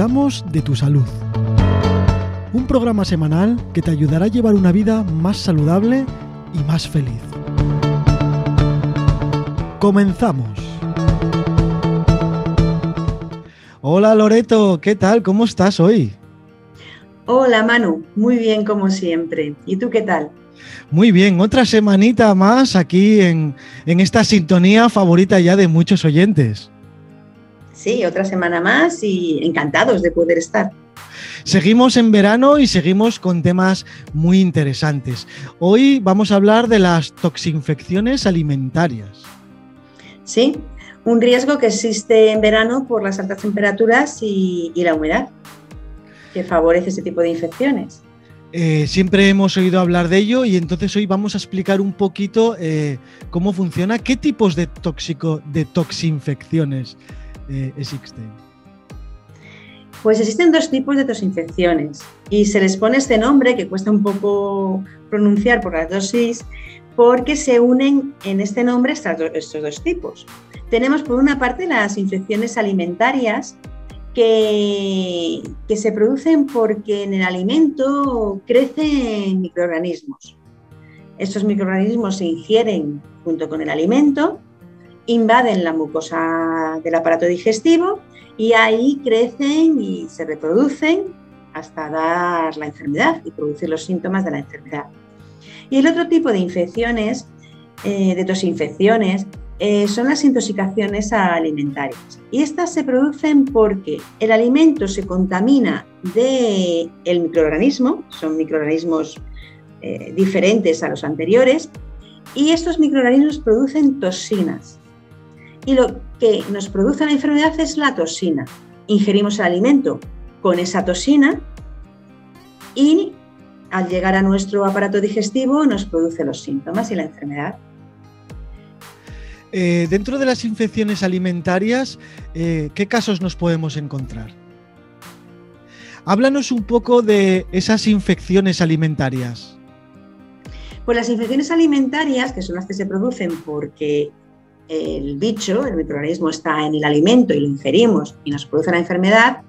cuidamos de tu salud. Un programa semanal que te ayudará a llevar una vida más saludable y más feliz. Comenzamos. Hola Loreto, ¿qué tal? ¿Cómo estás hoy? Hola Manu, muy bien como siempre. ¿Y tú qué tal? Muy bien, otra semanita más aquí en, en esta sintonía favorita ya de muchos oyentes. Sí, otra semana más y encantados de poder estar. Seguimos en verano y seguimos con temas muy interesantes. Hoy vamos a hablar de las toxinfecciones alimentarias. Sí, un riesgo que existe en verano por las altas temperaturas y, la humedad, que favorece ese tipo de infecciones. Eh, siempre hemos oído hablar de ello y entonces hoy vamos a explicar un poquito eh, cómo funciona, qué tipos de tóxico, de toxinfecciones eh, existen. Pues existen dos tipos de toxinfecciones y se les pone este nombre que cuesta un poco pronunciar por la dosis porque se unen en este nombre estos dos tipos. Tenemos por una parte las infecciones alimentarias que, que se producen porque en el alimento crecen microorganismos. Estos microorganismos se ingieren junto con el alimento, invaden la mucosa del aparato digestivo y ahí crecen y se reproducen hasta dar la enfermedad y producir los síntomas de la enfermedad. Y el otro tipo de infecciones, eh, de tosinfecciones, eh, son las intoxicaciones alimentarias. Y estas se producen porque el alimento se contamina del el microorganismo, son microorganismos eh, diferentes a los anteriores, y estos microorganismos producen toxinas y lo que nos produce la enfermedad es la toxina. Ingerimos el alimento con esa toxina y al llegar a nuestro aparato digestivo nos produce los síntomas y la enfermedad. Eh, dentro de las infecciones alimentarias, eh, ¿qué casos nos podemos encontrar? Háblanos un poco de esas infecciones alimentarias. Pues las infecciones alimentarias, que son las que se producen porque el bicho, el microorganismo está en el alimento y lo ingerimos y nos produce la enfermedad,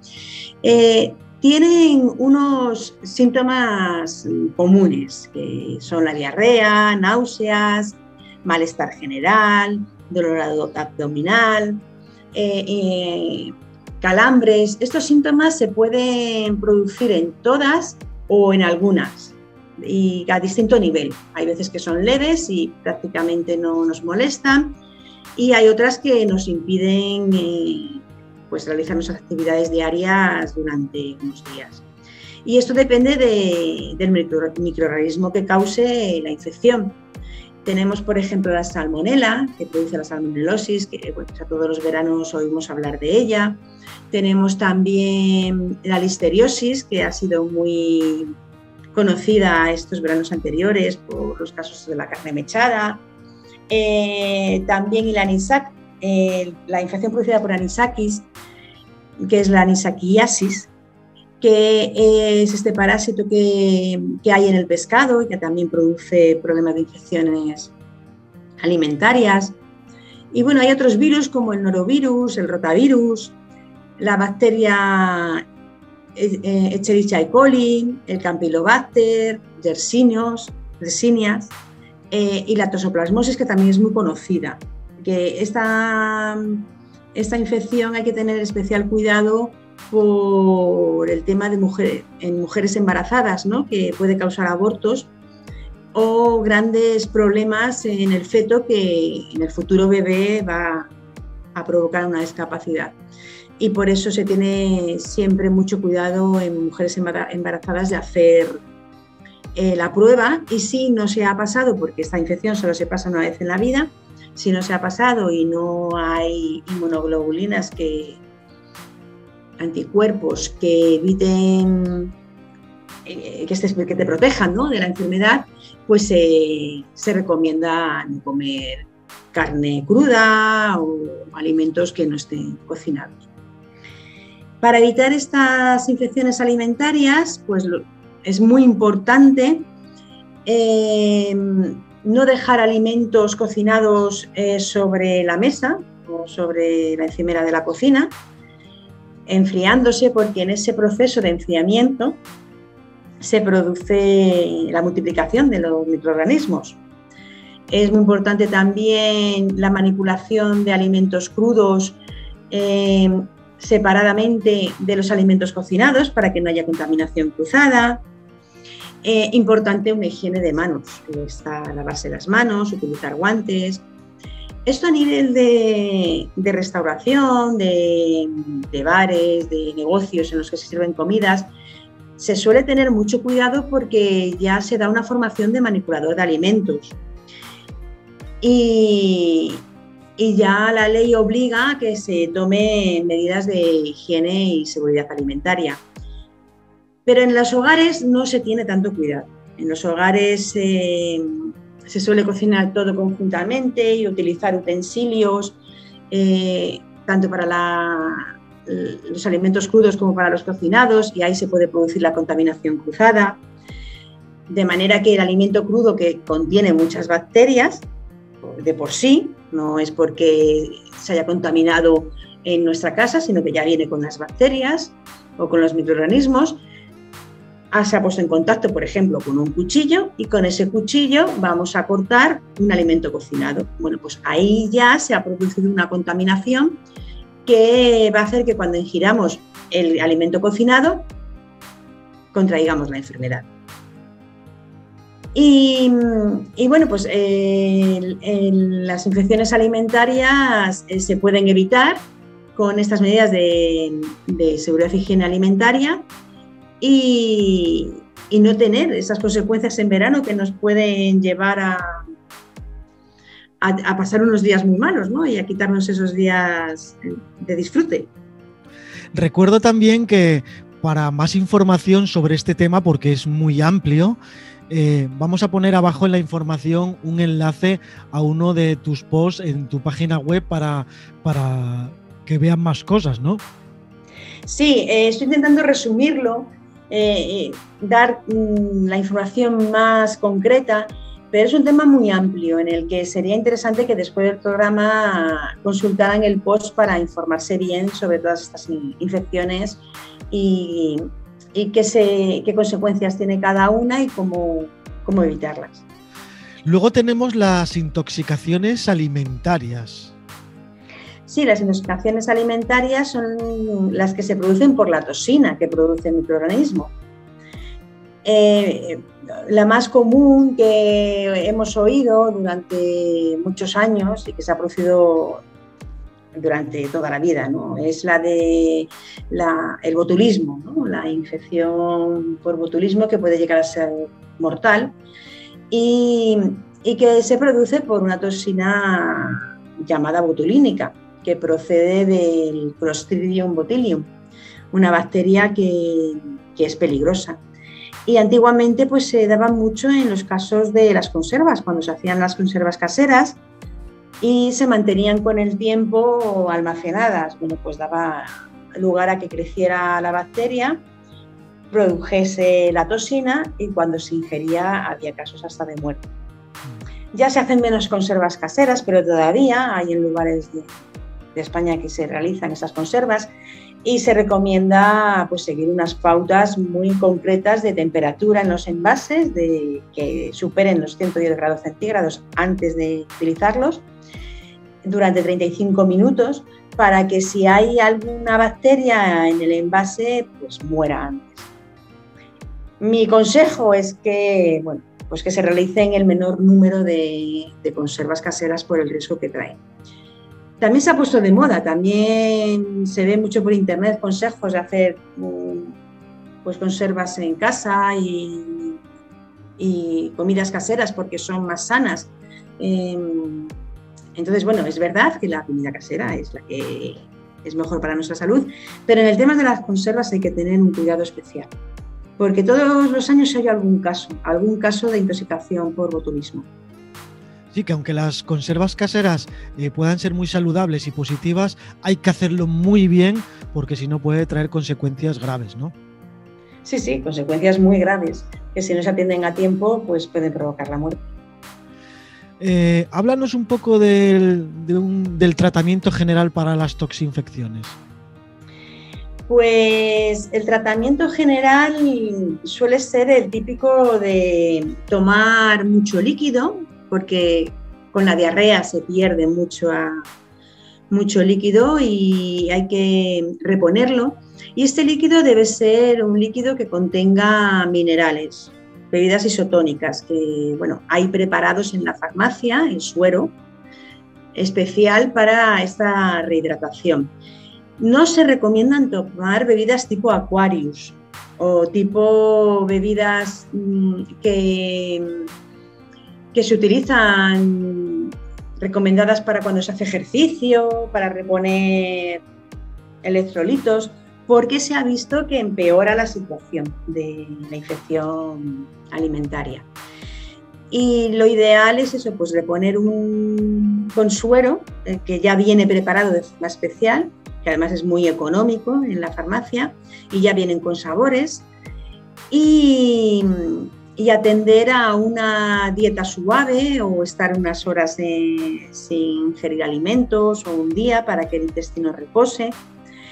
eh, tienen unos síntomas comunes, que son la diarrea, náuseas, malestar general, dolor abdominal, eh, eh, calambres. Estos síntomas se pueden producir en todas o en algunas y a distinto nivel. Hay veces que son leves y prácticamente no nos molestan y hay otras que nos impiden eh, pues, realizar nuestras actividades diarias durante unos días. Y esto depende del microorganismo que cause la infección. Tenemos, por ejemplo, la salmonela, que produce la salmonelosis, que a todos los veranos oímos hablar de ella. Tenemos también la listeriosis, que ha sido muy conocida estos veranos anteriores por los casos de la carne mechada. Eh, también el anisac, la infección producida por anisakis, que es la anisakiasis, que es este parásito que, hay en el pescado y que también produce problemas de infecciones alimentarias. Y bueno, hay otros virus como el norovirus, el rotavirus, la bacteria eh, eh, coli, el Campylobacter, Yersinios, Yersinias, eh, y la tosoplasmosis, que también es muy conocida. Que esta, esta infección hay que tener especial cuidado por el tema de mujeres, en mujeres embarazadas, ¿no? que puede causar abortos o grandes problemas en el feto que en el futuro bebé va a provocar una discapacidad. Y por eso se tiene siempre mucho cuidado en mujeres embarazadas de hacer eh, la prueba y si no se ha pasado, porque esta infección solo se pasa una vez en la vida, si no se ha pasado y no hay inmunoglobulinas que anticuerpos que eviten eh, que, que, te protejan de la enfermedad, pues se recomienda no comer carne cruda o alimentos que no estén cocinados. Para evitar estas infecciones alimentarias, pues es muy importante eh, no dejar alimentos cocinados eh, sobre la mesa o sobre la encimera de la cocina. enfriándose porque en ese proceso de enfriamiento se produce la multiplicación de los microorganismos. Es muy importante también la manipulación de alimentos crudos eh, separadamente de los alimentos cocinados para que no haya contaminación cruzada. Eh, importante una higiene de manos, está lavarse las manos, utilizar guantes. Esto a nivel de, restauración, de, bares, de negocios en los que se sirven comidas, se suele tener mucho cuidado porque ya se da una formación de manipulador de alimentos. Y, y ya la ley obliga a que se tome medidas de higiene y seguridad alimentaria. Pero en los hogares no se tiene tanto cuidado. En los hogares eh, se suele cocinar todo conjuntamente y utilizar utensilios, eh, tanto para los alimentos crudos como para los cocinados, y ahí se puede producir la contaminación cruzada. De manera que el alimento crudo que contiene muchas bacterias, de por sí, no es porque se haya contaminado en nuestra casa, sino que ya viene con las bacterias o con los microorganismos. Se ha puesto en contacto, por ejemplo, con un cuchillo y con ese cuchillo vamos a cortar un alimento cocinado. Bueno, pues ahí ya se ha producido una contaminación que va a hacer que cuando ingiramos el alimento cocinado contraigamos la enfermedad. Y, bueno, pues las infecciones alimentarias eh, se pueden evitar con estas medidas de, seguridad y higiene alimentaria y, no tener esas consecuencias en verano que nos pueden llevar a, a, pasar unos días muy malos ¿no? y a quitarnos esos días de disfrute. Recuerdo también que para más información sobre este tema, porque es muy amplio, eh, vamos a poner abajo en la información un enlace a uno de tus posts en tu página web para, para que vean más cosas, ¿no? Sí, eh, estoy intentando resumirlo, eh, dar mm, la información más concreta, pero es un tema muy amplio en el que sería interesante que después del programa consultaran el post para informarse bien sobre todas estas infecciones y, y qué, qué consecuencias tiene cada una y cómo, cómo evitarlas. Luego tenemos las intoxicaciones alimentarias. Sí, las intoxicaciones alimentarias son las que se producen por la toxina que produce el microorganismo. Eh, la más común que hemos oído durante muchos años y que se ha producido durante toda la vida, ¿no? Es la de el botulismo, la infección por botulismo que puede llegar a ser mortal y, que se produce por una toxina llamada botulínica, que procede del Clostridium botulium, una bacteria que, que es peligrosa. Y antiguamente pues se daba mucho en los casos de las conservas, cuando se hacían las conservas caseras, y se mantenían con el tiempo almacenadas. Bueno, pues daba lugar a que creciera la bacteria, produjese la toxina y cuando se ingería había casos hasta de muerte. Ya se hacen menos conservas caseras, pero todavía hay en lugares de, España que se realizan esas conservas y se recomienda pues, seguir unas pautas muy concretas de temperatura en los envases, de que superen los 110 grados centígrados antes de utilizarlos durante 35 minutos para que si hay alguna bacteria en el envase, pues muera antes. Mi consejo es que, bueno, pues que se realicen el menor número de, conservas caseras por el riesgo que traen. También se ha puesto de moda, también se ve mucho por internet consejos de hacer mm, pues, conservas en casa y, comidas caseras porque son más sanas. Em, entonces, bueno, es verdad que la comida casera es la que es mejor para nuestra salud, pero en el tema de las conservas hay que tener un cuidado especial, porque todos los años hay algún caso, algún caso de intoxicación por botulismo. Sí, que aunque las conservas caseras eh, puedan ser muy saludables y positivas, hay que hacerlo muy bien porque si no puede traer consecuencias graves, ¿no? Sí, sí, consecuencias muy graves, que si no se atienden a tiempo, pues pueden provocar la muerte. Eh, háblanos un poco del, tratamiento general para las toxinfecciones. Pues el tratamiento general suele ser el típico de tomar mucho líquido, porque con la diarrea se pierde mucho, mucho líquido y hay que reponerlo. Y este líquido debe ser un líquido que contenga minerales, bebidas isotónicas, que bueno, hay preparados en la farmacia, el suero especial para esta rehidratación. No se recomiendan tomar bebidas tipo Aquarius o tipo bebidas mm, que, que se utilizan recomendadas para cuando se hace ejercicio, para reponer electrolitos, porque se ha visto que empeora la situación de la infección alimentaria. Y lo ideal es eso, pues reponer un consuero eh, que ya viene preparado de forma especial que además es muy económico en la farmacia y ya vienen con sabores. Y, atender a una dieta suave o estar unas horas sin ingerir alimentos o un día para que el intestino repose.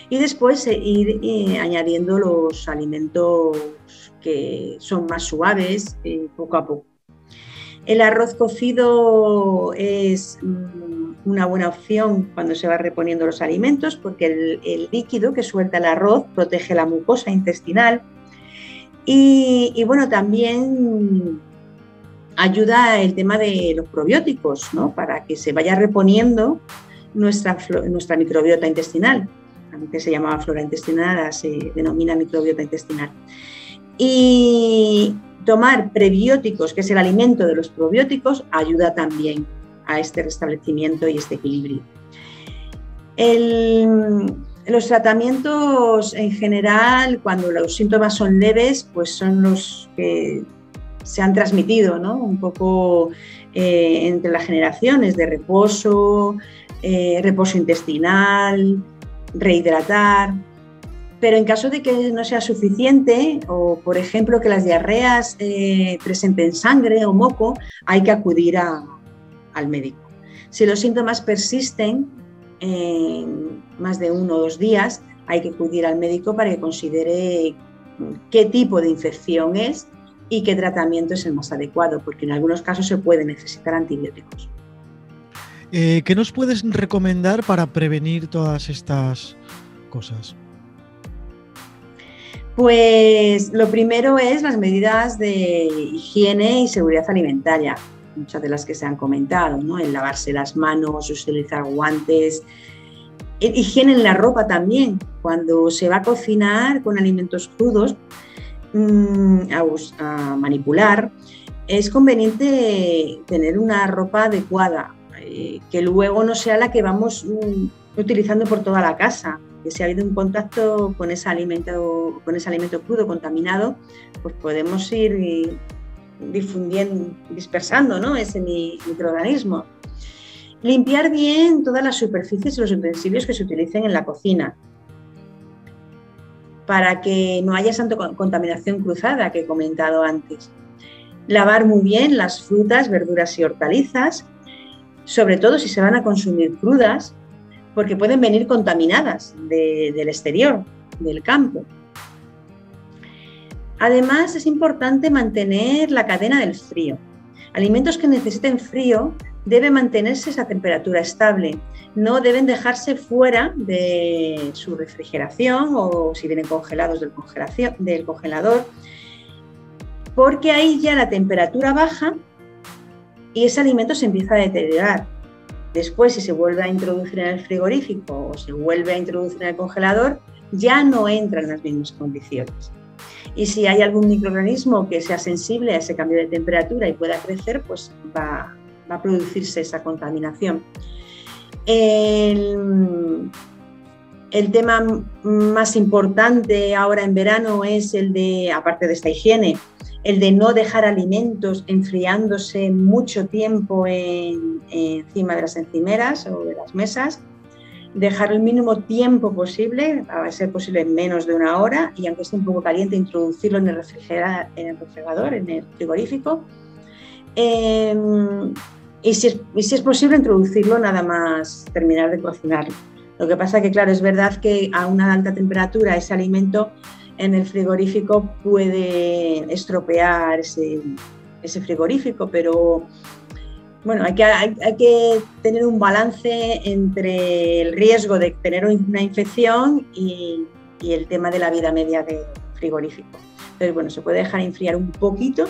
Y después eh, ir eh, añadiendo los alimentos que son más suaves eh, poco a poco. El arroz cocido es mm, una buena opción cuando se va reponiendo los alimentos porque el, líquido que suelta el arroz protege la mucosa intestinal y, bueno, también ayuda el tema de los probióticos, ¿no? Para que se vaya reponiendo nuestra, nuestra microbiota intestinal. Antes se llamaba flora intestinal, ahora se denomina microbiota intestinal. Y, tomar prebióticos, que es el alimento de los probióticos, ayuda también a este restablecimiento y este equilibrio. Los tratamientos en general, cuando los síntomas son leves, pues son los que se han transmitido ¿no? un poco eh, entre las generaciones de reposo, eh, reposo intestinal, rehidratar, pero en caso de que no sea suficiente o, por ejemplo, que las diarreas eh, presenten sangre o moco, hay que acudir al médico. Si los síntomas persisten en más de uno o dos días, hay que acudir al médico para que considere qué tipo de infección es y qué tratamiento es el más adecuado, porque en algunos casos se puede necesitar antibióticos. Eh, ¿Qué nos puedes recomendar para prevenir todas estas cosas? Pues lo primero es las medidas de higiene y seguridad alimentaria, muchas de las que se han comentado, ¿no? El lavarse las manos, utilizar guantes, higiene en la ropa también, cuando se va a cocinar con alimentos crudos, mm, a, manipular, es conveniente tener una ropa adecuada, eh, que luego no sea la que vamos mm, utilizando por toda la casa, que si ha habido un contacto con ese alimento, con ese alimento crudo, contaminado, pues podemos ir difundiendo, dispersando ¿no? ese microorganismo. Limpiar bien todas las superficies y los utensilios que se utilicen en la cocina para que no haya tanta contaminación cruzada que he comentado antes. Lavar muy bien las frutas, verduras y hortalizas, sobre todo si se van a consumir crudas, porque pueden venir contaminadas del exterior, del campo. Además, es importante mantener la cadena del frío. Alimentos que necesiten frío deben mantenerse esa temperatura estable, no deben dejarse fuera de su refrigeración o si vienen congelados del, congelador, porque ahí ya la temperatura baja y ese alimento se empieza a deteriorar Después, si se vuelve a introducir en el frigorífico o se vuelve a introducir en el congelador, ya no entra en las mismas condiciones. Y si hay algún microorganismo que sea sensible a ese cambio de temperatura y pueda crecer, pues va, a producirse esa contaminación. El, tema más importante ahora en verano es el de, aparte de esta higiene, el de no dejar alimentos enfriándose mucho tiempo encima de las encimeras o de las mesas, dejar el mínimo tiempo posible, a ser posible menos de una hora, y aunque esté un poco caliente, introducirlo en el, refrigerador, en el frigorífico. Em, y, si es, posible, introducirlo nada más terminar de cocinar Lo que pasa que, claro, es verdad que a una alta temperatura ese alimento en el frigorífico puede estropear ese, frigorífico, pero bueno, hay que, tener un balance entre el riesgo de tener una infección y, el tema de la vida media del frigorífico. Entonces, bueno, se puede dejar enfriar un poquito,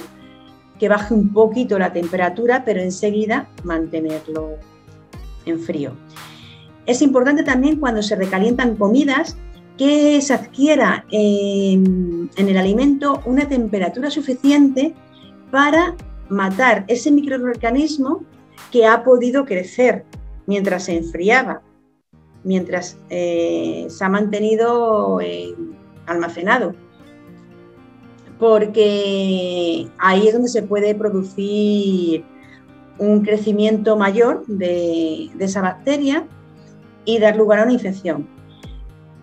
que baje un poquito la temperatura, pero enseguida mantenerlo en frío. Es importante también cuando se recalientan comidas que se adquiera en, el alimento una temperatura suficiente para matar ese microorganismo que ha podido crecer mientras se enfriaba, mientras eh, se ha mantenido eh, almacenado. Porque ahí es donde se puede producir un crecimiento mayor de esa bacteria y dar lugar a una infección.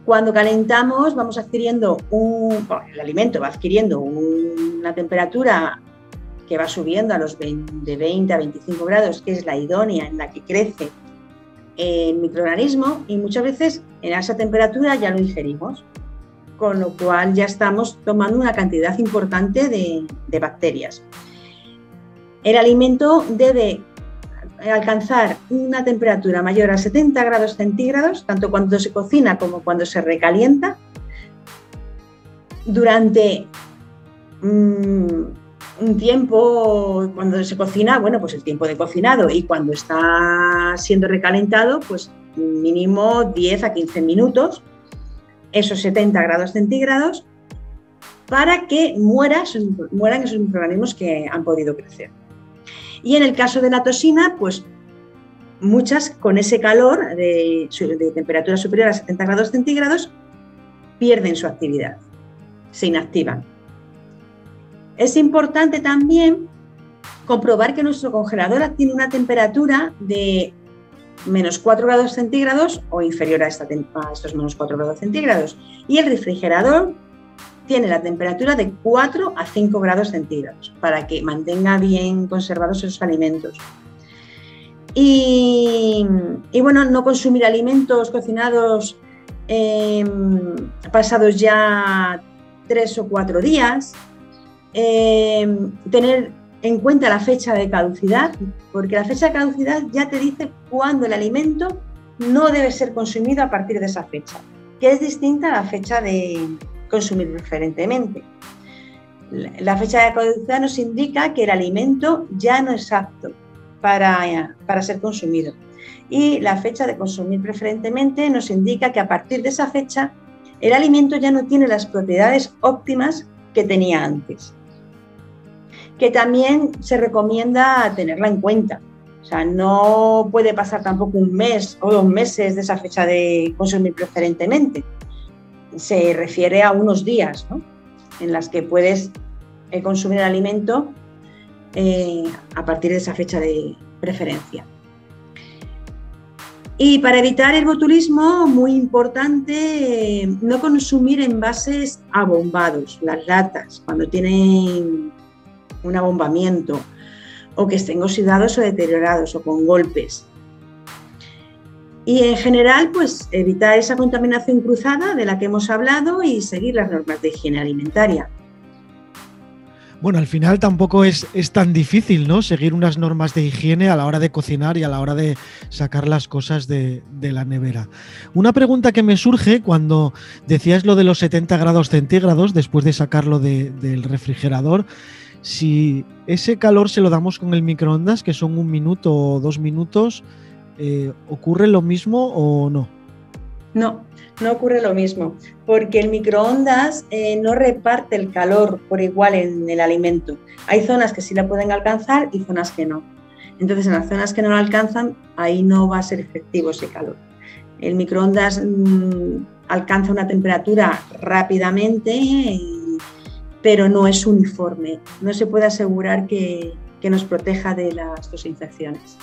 Cuando calentamos vamos adquiriendo un, el alimento va adquiriendo una temperatura que va subiendo a los 20, de 20 a 25 grados, que es la idónea en la que crece el microorganismo y muchas veces en esa temperatura ya lo ingerimos, con lo cual ya estamos tomando una cantidad importante de, bacterias. El alimento debe alcanzar una temperatura mayor a 70 grados centígrados, tanto cuando se cocina como cuando se recalienta, durante mm, un tiempo, cuando se cocina, bueno, pues el tiempo de cocinado y cuando está siendo recalentado, pues mínimo 10 a 15 minutos, esos 70 grados centígrados, para que muera, mueran esos microorganismos que han podido crecer. Y en el caso de la toxina, pues muchas con ese calor de, temperatura superior a 70 grados centígrados pierden su actividad, se inactivan. Es importante también comprobar que nuestro congelador tiene una temperatura de menos 4 grados centígrados o inferior a, estos menos 4 grados centígrados. Y el refrigerador tiene la temperatura de 4 a 5 grados centígrados para que mantenga bien conservados esos alimentos. Y, bueno, no consumir alimentos cocinados em, pasados ya 3 o 4 días. Em, tener en cuenta la fecha de caducidad, porque la fecha de caducidad ya te dice cuándo el alimento no debe ser consumido a partir de esa fecha, que es distinta a la fecha de, consumir preferentemente. La fecha de caducidad nos indica que el alimento ya no es apto para, para ser consumido. Y la fecha de consumir preferentemente nos indica que a partir de esa fecha el alimento ya no tiene las propiedades óptimas que tenía antes. Que también se recomienda tenerla en cuenta. O sea, no puede pasar tampoco un mes o dos meses de esa fecha de consumir preferentemente se refiere a unos días en las que puedes eh, consumir el alimento eh, a partir de esa fecha de preferencia. Y para evitar el botulismo, muy importante no consumir envases abombados, las latas, cuando tienen un abombamiento o que estén oxidados o deteriorados o con golpes. Y en general, pues evitar esa contaminación cruzada de la que hemos hablado y seguir las normas de higiene alimentaria. Bueno, al final tampoco es, es, tan difícil, ¿no? Seguir unas normas de higiene a la hora de cocinar y a la hora de sacar las cosas de, la nevera. Una pregunta que me surge cuando decías lo de los 70 grados centígrados después de sacarlo del refrigerador, si ese calor se lo damos con el microondas, que son un minuto o dos minutos, eh, ¿ocurre lo mismo o no? No, no ocurre lo mismo, porque el microondas eh, no reparte el calor por igual en el alimento. Hay zonas que sí la pueden alcanzar y zonas que no. Entonces, en las zonas que no la alcanzan, ahí no va a ser efectivo ese calor. El microondas mm, alcanza una temperatura rápidamente, pero no es uniforme. No se puede asegurar que, que nos proteja de las dos infecciones.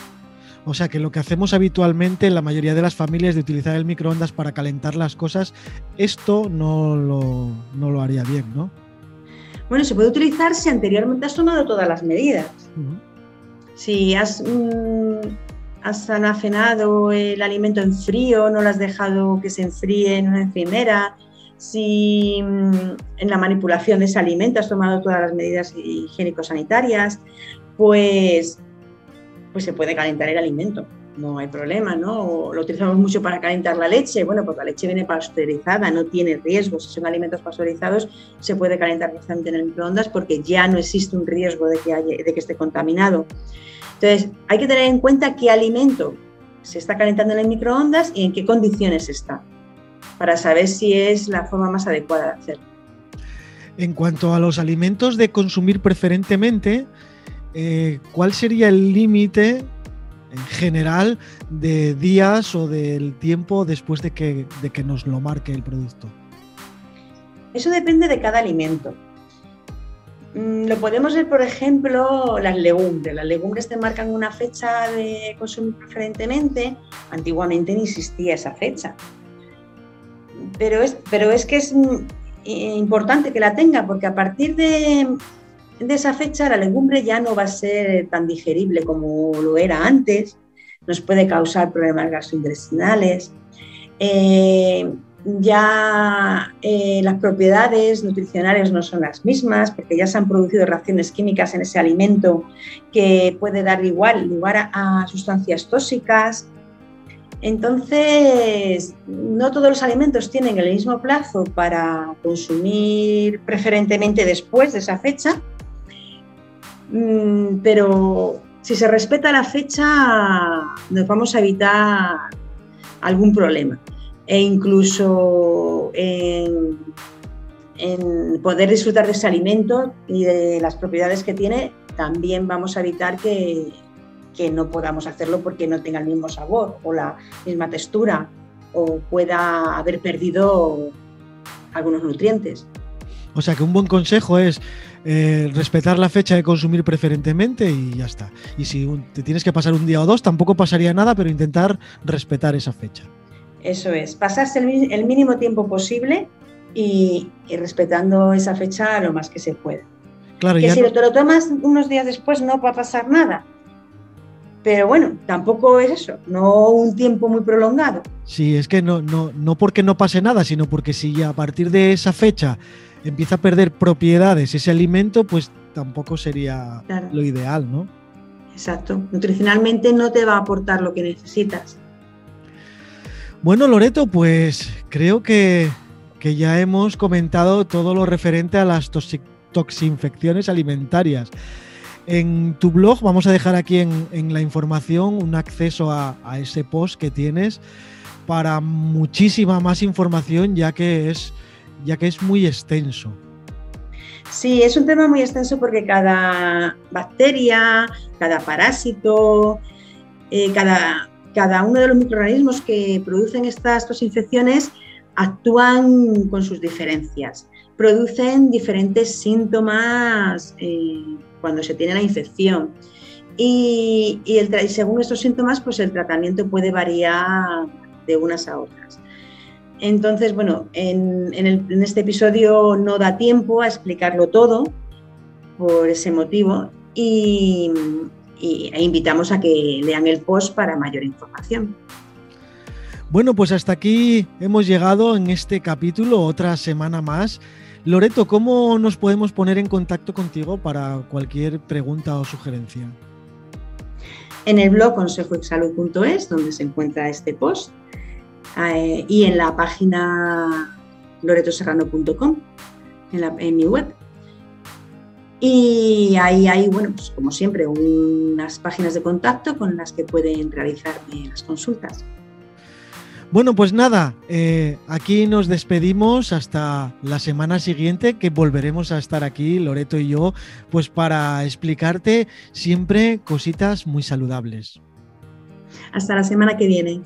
O sea que lo que hacemos habitualmente en la mayoría de las familias de utilizar el microondas para calentar las cosas, esto no lo, no lo haría bien, ¿no? Bueno, se puede utilizar si anteriormente has tomado todas las medidas. Si has, mm, has almacenado el alimento en frío, no lo has dejado que se enfríe en una encimera, si mm, en la manipulación de ese alimento has tomado todas las medidas higiénico-sanitarias, pues, pues se puede calentar el alimento no hay problema, ¿no? lo utilizamos mucho para calentar la leche. Bueno, pues la leche viene pasteurizada, no tiene riesgo. Si son alimentos pasteurizados, se puede calentar perfectamente en el microondas porque ya no existe un riesgo de que, de que esté contaminado. Entonces, hay que tener en cuenta qué alimento se está calentando en el microondas y en qué condiciones está, para saber si es la forma más adecuada de hacerlo. En cuanto a los alimentos de consumir preferentemente, eh, ¿cuál sería el límite en general de días o del tiempo después de que, de que nos lo marque el producto? Eso depende de cada alimento. Mm, lo podemos ver, por ejemplo, las legumbres. Las legumbres te marcan una fecha de consumir preferentemente. Antiguamente no existía esa fecha. Pero es, pero es que es mm, importante que la tenga porque a partir de, de esa fecha la legumbre ya no va a ser tan digerible como lo era antes, nos puede causar problemas gastrointestinales. Eh, ya eh, las propiedades nutricionales no son las mismas porque ya se han producido reacciones químicas en ese alimento que puede dar igual lugar a sustancias tóxicas. Entonces, no todos los alimentos tienen el mismo plazo para consumir preferentemente después de esa fecha Mm, pero si se respeta la fecha, nos vamos a evitar algún problema. E incluso en, poder disfrutar de ese alimento y de las propiedades que tiene, también vamos a evitar que, que no podamos hacerlo porque no tenga el mismo sabor o la misma textura o pueda haber perdido algunos nutrientes. O sea que un buen consejo es eh, respetar la fecha de consumir preferentemente y ya está. Y si te tienes que pasar un día o dos, tampoco pasaría nada, pero intentar respetar esa fecha. Eso es, pasarse el, mínimo tiempo posible y, respetando esa fecha lo más que se puede. Claro, que si te lo tomas unos días después no va a pasar nada. Pero bueno, tampoco es eso, no un tiempo muy prolongado. Sí, es que no, no, no porque no pase nada, sino porque si a partir de esa fecha empieza a perder propiedades ese alimento, pues tampoco sería lo ideal, ¿no? Exacto. Nutricionalmente no te va a aportar lo que necesitas. Bueno, Loreto, pues creo que, ya hemos comentado todo lo referente a las toxinfecciones alimentarias. En tu blog vamos a dejar aquí en, la información un acceso a, ese post que tienes para muchísima más información, ya que es ya que es muy extenso. Sí, es un tema muy extenso porque cada bacteria, cada parásito, eh, cada, cada uno de los microorganismos que producen estas dos infecciones actúan con sus diferencias, producen diferentes síntomas eh, cuando se tiene la infección. Y, y, según estos síntomas, pues el tratamiento puede variar de unas a otras. Entonces, bueno, en, este episodio no da tiempo a explicarlo todo por ese motivo y, e invitamos a que lean el post para mayor información. Bueno, pues hasta aquí hemos llegado en este capítulo, otra semana más. Loreto, ¿cómo nos podemos poner en contacto contigo para cualquier pregunta o sugerencia? En el blog consejoexsalud.es, donde se encuentra este post, eh, y en la página loretoserrano.com, en, en mi web. Y ahí hay, bueno, pues como siempre, unas páginas de contacto con las que pueden realizarme las consultas. Bueno, pues nada, eh, aquí nos despedimos hasta la semana siguiente que volveremos a estar aquí, Loreto y yo, pues para explicarte siempre cositas muy saludables. Hasta la semana que viene.